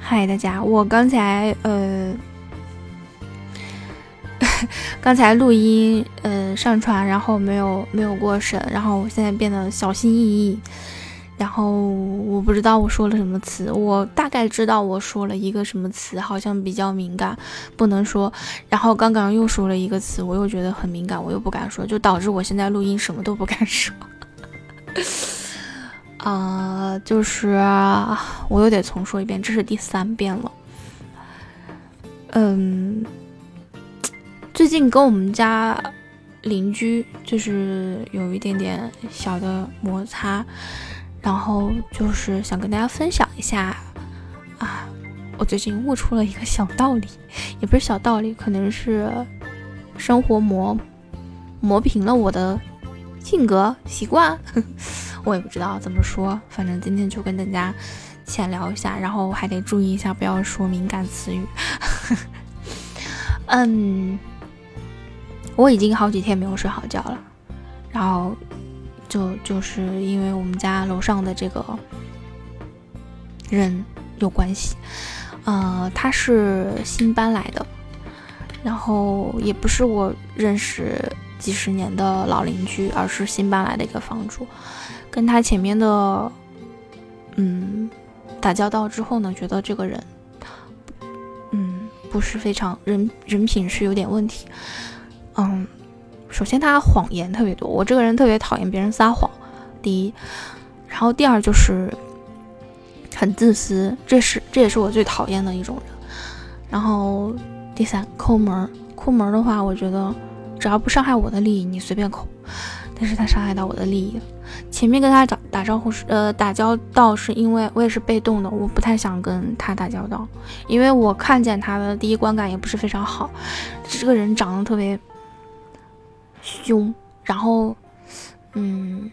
嗨，大家，我刚才呃，刚才录音呃上传，然后没有没有过审，然后我现在变得小心翼翼，然后我不知道我说了什么词，我大概知道我说了一个什么词，好像比较敏感，不能说，然后刚刚又说了一个词，我又觉得很敏感，我又不敢说，就导致我现在录音什么都不敢说。啊，就是我又得重说一遍，这是第三遍了。嗯，最近跟我们家邻居就是有一点点小的摩擦，然后就是想跟大家分享一下啊，我最近悟出了一个小道理，也不是小道理，可能是生活磨磨平了我的性格习惯。我也不知道怎么说，反正今天就跟大家浅聊一下，然后还得注意一下，不要说敏感词语。嗯，我已经好几天没有睡好觉了，然后就就是因为我们家楼上的这个人有关系，呃，他是新搬来的，然后也不是我认识几十年的老邻居，而是新搬来的一个房主。跟他前面的，嗯，打交道之后呢，觉得这个人，嗯，不是非常人人品是有点问题。嗯，首先他谎言特别多，我这个人特别讨厌别人撒谎。第一，然后第二就是很自私，这是这也是我最讨厌的一种人。然后第三，抠门，抠门的话，我觉得只要不伤害我的利益，你随便扣。但是他伤害到我的利益了。前面跟他打打招呼是，呃，打交道是因为我也是被动的，我不太想跟他打交道，因为我看见他的第一观感也不是非常好，这个人长得特别凶，然后，嗯，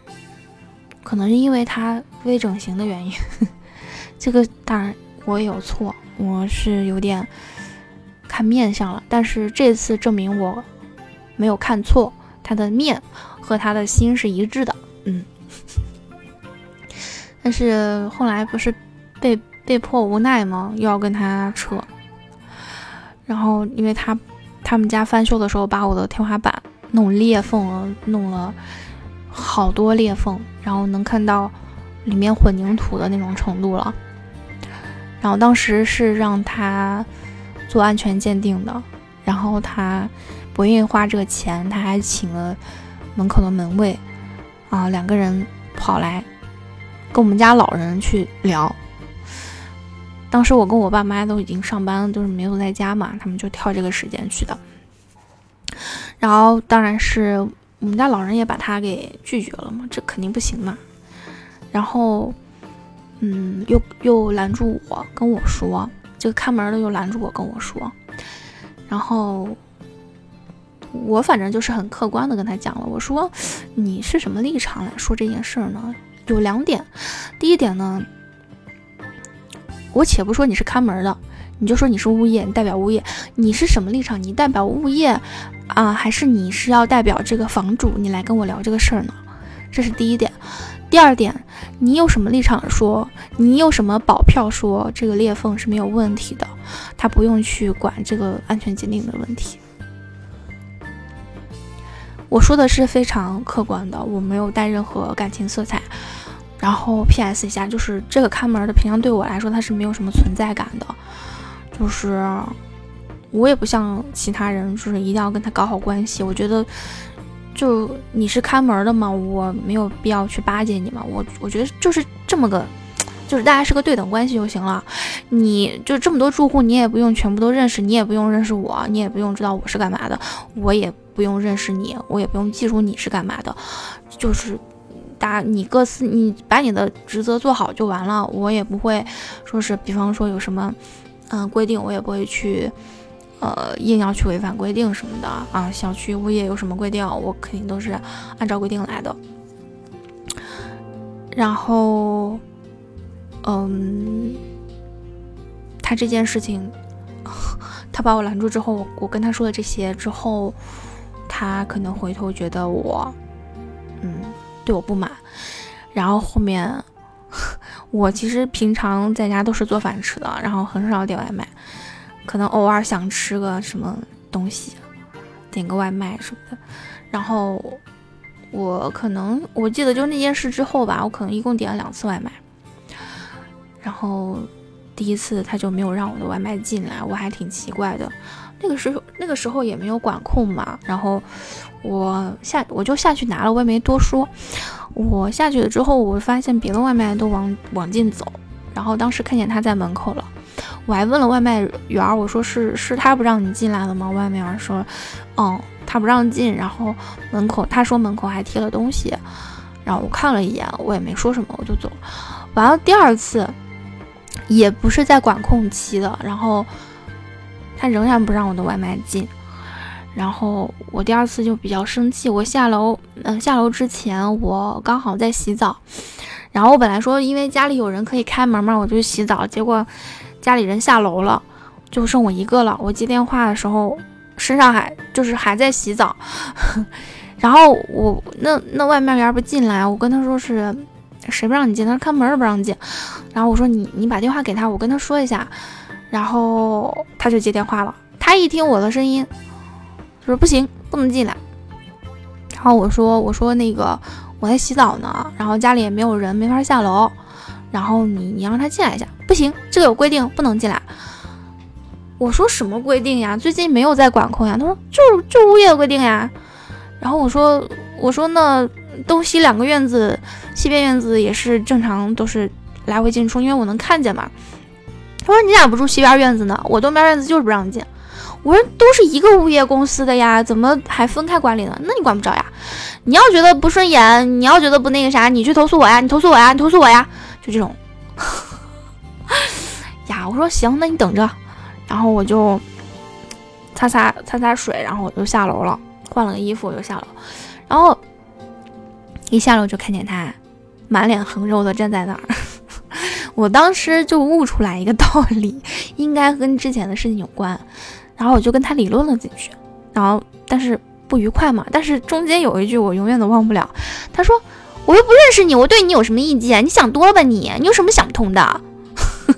可能是因为他微整形的原因，这个当然我也有错，我是有点看面相了，但是这次证明我没有看错，他的面和他的心是一致的。嗯，但是后来不是被被迫无奈吗？又要跟他扯。然后因为他他们家翻修的时候，把我的天花板弄裂缝了，弄了好多裂缝，然后能看到里面混凝土的那种程度了。然后当时是让他做安全鉴定的，然后他不愿意花这个钱，他还请了门口的门卫。啊，两个人跑来跟我们家老人去聊。当时我跟我爸妈都已经上班，都是没有在家嘛，他们就挑这个时间去的。然后当然是我们家老人也把他给拒绝了嘛，这肯定不行嘛。然后，嗯，又又拦住我跟我说，这个看门的又拦住我跟我说，然后。我反正就是很客观的跟他讲了，我说你是什么立场来说这件事呢？有两点，第一点呢，我且不说你是看门的，你就说你是物业，你代表物业，你是什么立场？你代表物业啊，还是你是要代表这个房主？你来跟我聊这个事儿呢？这是第一点。第二点，你有什么立场说？你有什么保票说这个裂缝是没有问题的？他不用去管这个安全鉴定的问题。我说的是非常客观的，我没有带任何感情色彩。然后 P.S. 一下，就是这个看门的，平常对我来说他是没有什么存在感的。就是我也不像其他人，就是一定要跟他搞好关系。我觉得，就你是看门的嘛，我没有必要去巴结你嘛。我我觉得就是这么个，就是大家是个对等关系就行了。你就这么多住户，你也不用全部都认识，你也不用认识我，你也不用知道我是干嘛的，我也。不用认识你，我也不用记住你是干嘛的，就是大你各司你把你的职责做好就完了。我也不会说是，比方说有什么嗯规定，我也不会去呃硬要去违反规定什么的啊。小区物业有什么规定，我肯定都是按照规定来的。然后嗯，他这件事情，他把我拦住之后，我跟他说了这些之后。他可能回头觉得我，嗯，对我不满，然后后面 我其实平常在家都是做饭吃的，然后很少点外卖，可能偶尔想吃个什么东西，点个外卖什么的。然后我可能我记得就那件事之后吧，我可能一共点了两次外卖。然后第一次他就没有让我的外卖进来，我还挺奇怪的。那个时候那个时候也没有管控嘛，然后我下我就下去拿了，我也没多说。我下去了之后，我发现别的外卖都往往进走，然后当时看见他在门口了，我还问了外卖员，我说是是他不让你进来了吗？外卖员说，嗯，他不让进，然后门口他说门口还贴了东西，然后我看了一眼，我也没说什么，我就走了。完了第二次，也不是在管控期的，然后他仍然不让我的外卖进。然后我第二次就比较生气，我下楼，嗯，下楼之前我刚好在洗澡，然后我本来说因为家里有人可以开门嘛，我就洗澡，结果家里人下楼了，就剩我一个了。我接电话的时候身上还就是还在洗澡，然后我那那外卖员不进来，我跟他说是谁不让你进，他说看门不让进，然后我说你你把电话给他，我跟他说一下，然后他就接电话了，他一听我的声音。就说不行，不能进来。然后我说，我说那个我在洗澡呢，然后家里也没有人，没法下楼。然后你你让他进来一下，不行，这个有规定，不能进来。我说什么规定呀？最近没有在管控呀。他说就就物业规定呀。然后我说我说那东西两个院子，西边院子也是正常都是来回进出，因为我能看见嘛。他说你咋不住西边院子呢？我东边院子就是不让进。我说都是一个物业公司的呀，怎么还分开管理呢？那你管不着呀。你要觉得不顺眼，你要觉得不那个啥，你去投诉我呀，你投诉我呀，你投诉我呀，就这种。呀，我说行，那你等着。然后我就擦擦擦擦水，然后我就下楼了，换了个衣服我就下楼。然后一下楼就看见他满脸横肉的站在那儿，我当时就悟出来一个 道理，应该跟之前的事情有关。然后我就跟他理论了几句，然后但是不愉快嘛。但是中间有一句我永远都忘不了，他说：“我又不认识你，我对你有什么意见？你想多了吧你？你有什么想不通的？”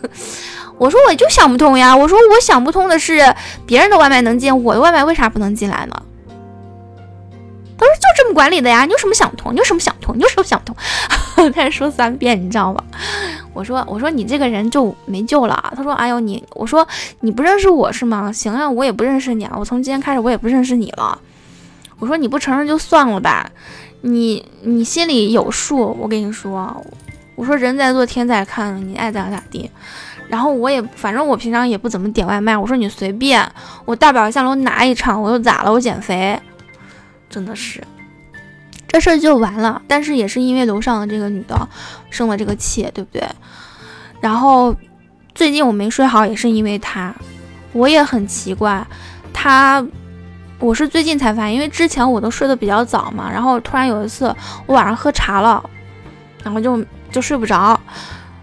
我说：“我就想不通呀。”我说：“我想不通的是，别人的外卖能进，我的外卖为啥不能进来呢？”他说：“就这么管理的呀，你有什么想不通？你有什么想不通？你有什么想不通？” 他说三遍，你知道吗？我说：“我说你这个人就没救了。”他说：“哎呦你，我说你不认识我是吗？行啊，我也不认识你啊。我从今天开始我也不认识你了。我说你不承认就算了吧，你你心里有数。我跟你说，我说人在做天在看，你爱咋咋地。然后我也反正我平常也不怎么点外卖。我说你随便，我大不了下楼拿一场，我又咋了？我减肥。”真的是，这事儿就完了。但是也是因为楼上的这个女的生了这个气，对不对？然后最近我没睡好，也是因为她。我也很奇怪，她，我是最近才发现，因为之前我都睡得比较早嘛。然后突然有一次我晚上喝茶了，然后就就睡不着，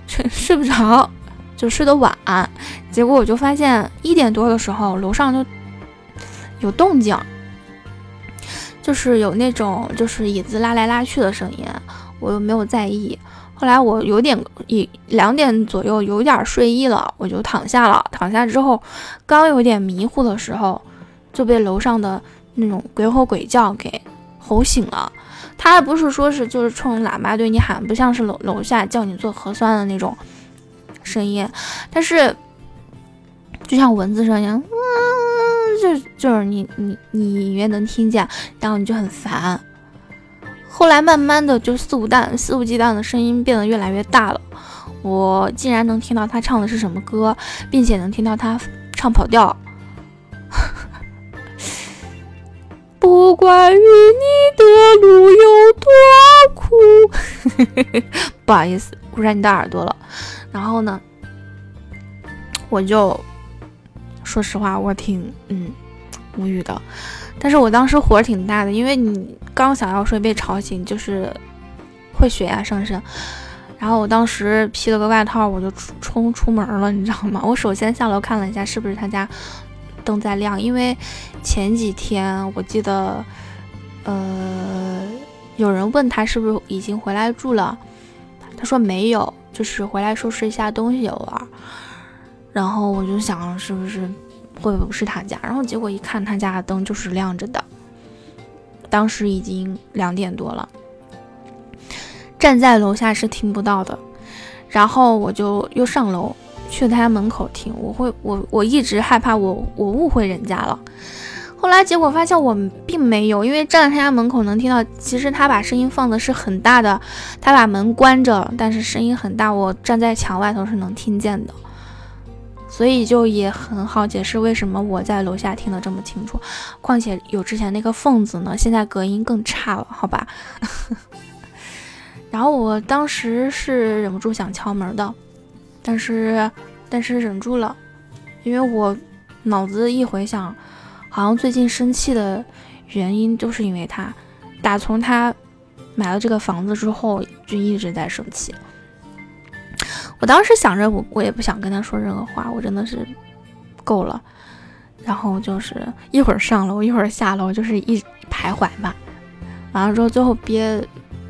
睡睡不着，就睡得晚。结果我就发现一点多的时候楼上就有动静。就是有那种就是椅子拉来拉去的声音，我又没有在意。后来我有点一两点左右有点睡意了，我就躺下了。躺下之后，刚有点迷糊的时候，就被楼上的那种鬼吼鬼叫给吼醒了。他还不是说是就是冲喇叭对你喊，不像是楼楼下叫你做核酸的那种声音，但是就像蚊子声一样。就就是你你你隐约能听见，然后你就很烦。后来慢慢的就肆无惮肆无忌惮的声音变得越来越大了，我竟然能听到他唱的是什么歌，并且能听到他唱跑调。不管与你的路有多苦，不好意思，污染你的耳朵了。然后呢，我就。说实话，我挺嗯无语的，但是我当时火挺大的，因为你刚想要睡被吵醒，就是会血压上升。然后我当时披了个外套，我就冲出门了，你知道吗？我首先下楼看了一下是不是他家灯在亮，因为前几天我记得，呃，有人问他是不是已经回来住了，他说没有，就是回来收拾一下东西玩。然后我就想，是不是会不是他家？然后结果一看，他家的灯就是亮着的。当时已经两点多了，站在楼下是听不到的。然后我就又上楼去他家门口听。我会，我我一直害怕我我误会人家了。后来结果发现我并没有，因为站在他家门口能听到。其实他把声音放的是很大的，他把门关着，但是声音很大，我站在墙外头是能听见的。所以就也很好解释为什么我在楼下听得这么清楚，况且有之前那个缝子呢，现在隔音更差了，好吧。然后我当时是忍不住想敲门的，但是但是忍住了，因为我脑子一回想，好像最近生气的原因都是因为他，打从他买了这个房子之后就一直在生气。我当时想着，我我也不想跟他说任何话，我真的是够了。然后就是一会儿上楼，一会儿下楼，就是一徘徊吧。完了之后，最后憋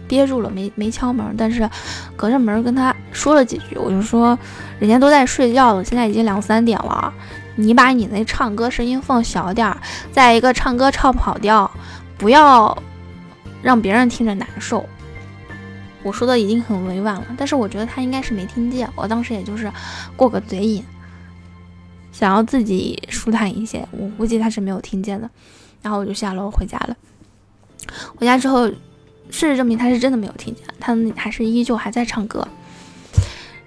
憋住了，没没敲门，但是隔着门跟他说了几句。我就说，人家都在睡觉了，现在已经两三点了，你把你那唱歌声音放小点儿，再一个唱歌唱跑调，不要让别人听着难受。我说的已经很委婉了，但是我觉得他应该是没听见。我当时也就是过个嘴瘾，想要自己舒坦一些。我估计他是没有听见的，然后我就下楼回家了。回家之后，事实证明他是真的没有听见，他还是依旧还在唱歌。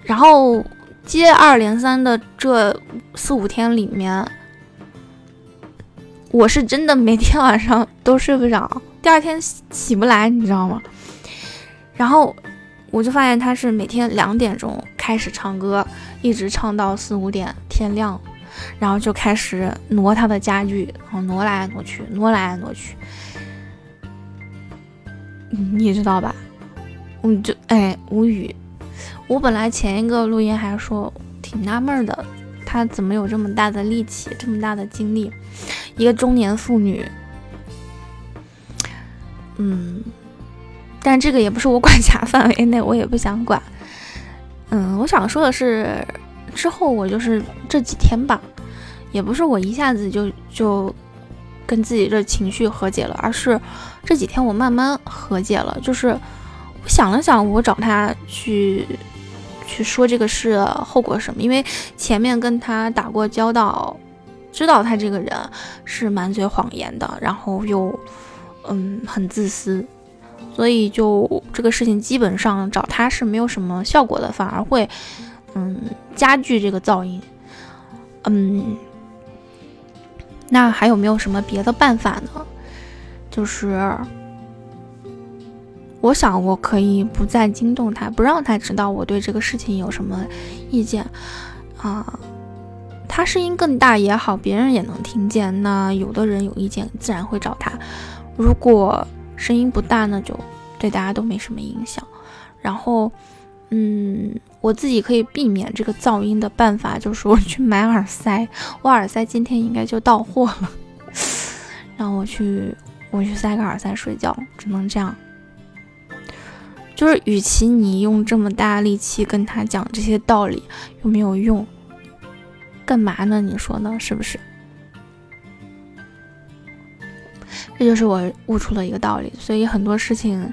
然后接二连三的这四五天里面，我是真的每天晚上都睡不着，第二天起不来，你知道吗？然后我就发现他是每天两点钟开始唱歌，一直唱到四五点天亮，然后就开始挪他的家具，然后挪来挪去，挪来挪去，你知道吧？我就哎无语。我本来前一个录音还说挺纳闷的，他怎么有这么大的力气，这么大的精力？一个中年妇女，嗯。但这个也不是我管辖范围内，我也不想管。嗯，我想说的是，之后我就是这几天吧，也不是我一下子就就跟自己这情绪和解了，而是这几天我慢慢和解了。就是我想了想，我找他去去说这个事后果什么，因为前面跟他打过交道，知道他这个人是满嘴谎言的，然后又嗯很自私。所以就这个事情，基本上找他是没有什么效果的，反而会，嗯，加剧这个噪音。嗯，那还有没有什么别的办法呢？就是，我想我可以不再惊动他，不让他知道我对这个事情有什么意见啊。他声音更大也好，别人也能听见。那有的人有意见，自然会找他。如果声音不大呢，就对大家都没什么影响。然后，嗯，我自己可以避免这个噪音的办法，就是我去买耳塞。我耳塞今天应该就到货了，让我去，我去塞个耳塞睡觉，只能这样。就是，与其你用这么大力气跟他讲这些道理，又没有用，干嘛呢？你说呢？是不是？这就是我悟出了一个道理，所以很多事情，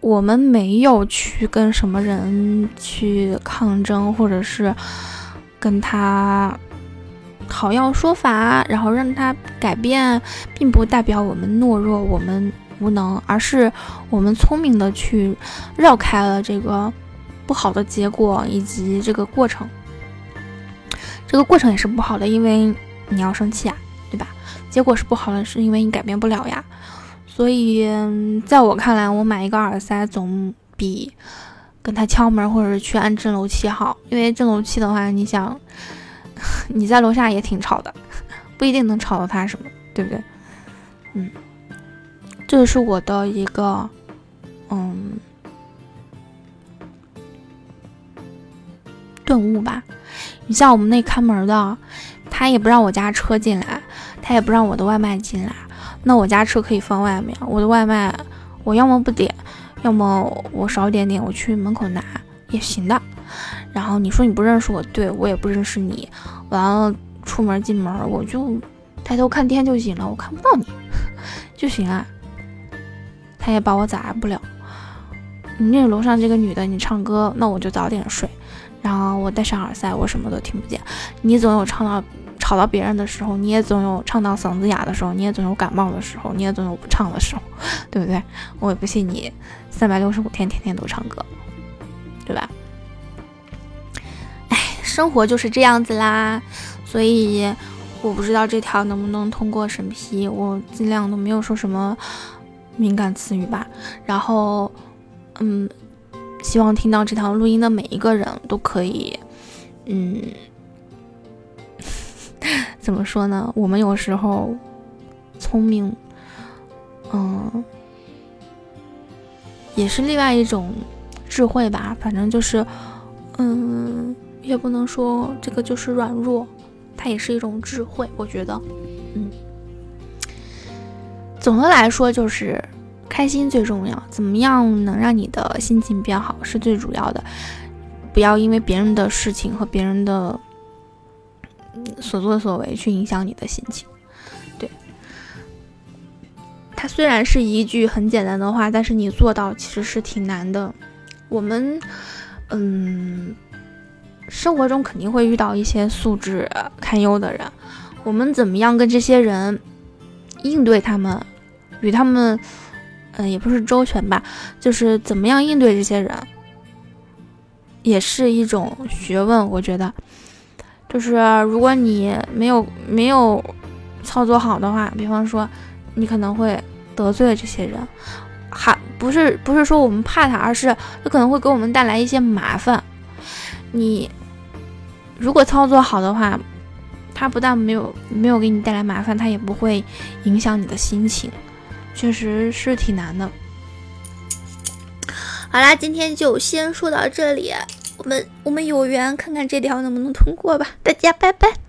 我们没有去跟什么人去抗争，或者是跟他讨要说法，然后让他改变，并不代表我们懦弱，我们无能，而是我们聪明的去绕开了这个不好的结果以及这个过程。这个过程也是不好的，因为你要生气啊。对吧结果是不好的，是因为你改变不了呀。所以，在我看来，我买一个耳塞总比跟他敲门或者是去按震楼器好。因为震楼器的话，你想 你在楼下也挺吵的，不一定能吵到他什么，对不对？嗯，这是我的一个嗯顿悟吧。你像我们那看门的，他也不让我家车进来。他也不让我的外卖进来，那我家车可以放外面，我的外卖我要么不点，要么我少点点，我去门口拿也行的。然后你说你不认识我，对我也不认识你，完了出门进门我就抬头看天就行了，我看不到你 就行啊。他也把我咋不了。你那楼上这个女的，你唱歌，那我就早点睡。然后我戴上耳塞，我什么都听不见。你总有唱到吵到别人的时候，你也总有唱到嗓子哑的时候，你也总有感冒的时候，你也总有不唱的时候，对不对？我也不信你三百六十五天天天都唱歌，对吧？哎，生活就是这样子啦。所以我不知道这条能不能通过审批，我尽量都没有说什么敏感词语吧。然后，嗯。希望听到这条录音的每一个人都可以，嗯，怎么说呢？我们有时候聪明，嗯，也是另外一种智慧吧。反正就是，嗯，也不能说这个就是软弱，它也是一种智慧。我觉得，嗯，总的来说就是。开心最重要，怎么样能让你的心情变好是最主要的。不要因为别人的事情和别人的所作所为去影响你的心情。对，它虽然是一句很简单的话，但是你做到其实是挺难的。我们，嗯，生活中肯定会遇到一些素质堪忧的人，我们怎么样跟这些人应对他们，与他们。嗯，也不是周全吧，就是怎么样应对这些人，也是一种学问。我觉得，就是如果你没有没有操作好的话，比方说你可能会得罪这些人，还不是不是说我们怕他，而是他可能会给我们带来一些麻烦。你如果操作好的话，他不但没有没有给你带来麻烦，他也不会影响你的心情。确实是挺难的。好啦，今天就先说到这里，我们我们有缘看看这条能不能通过吧。大家拜拜。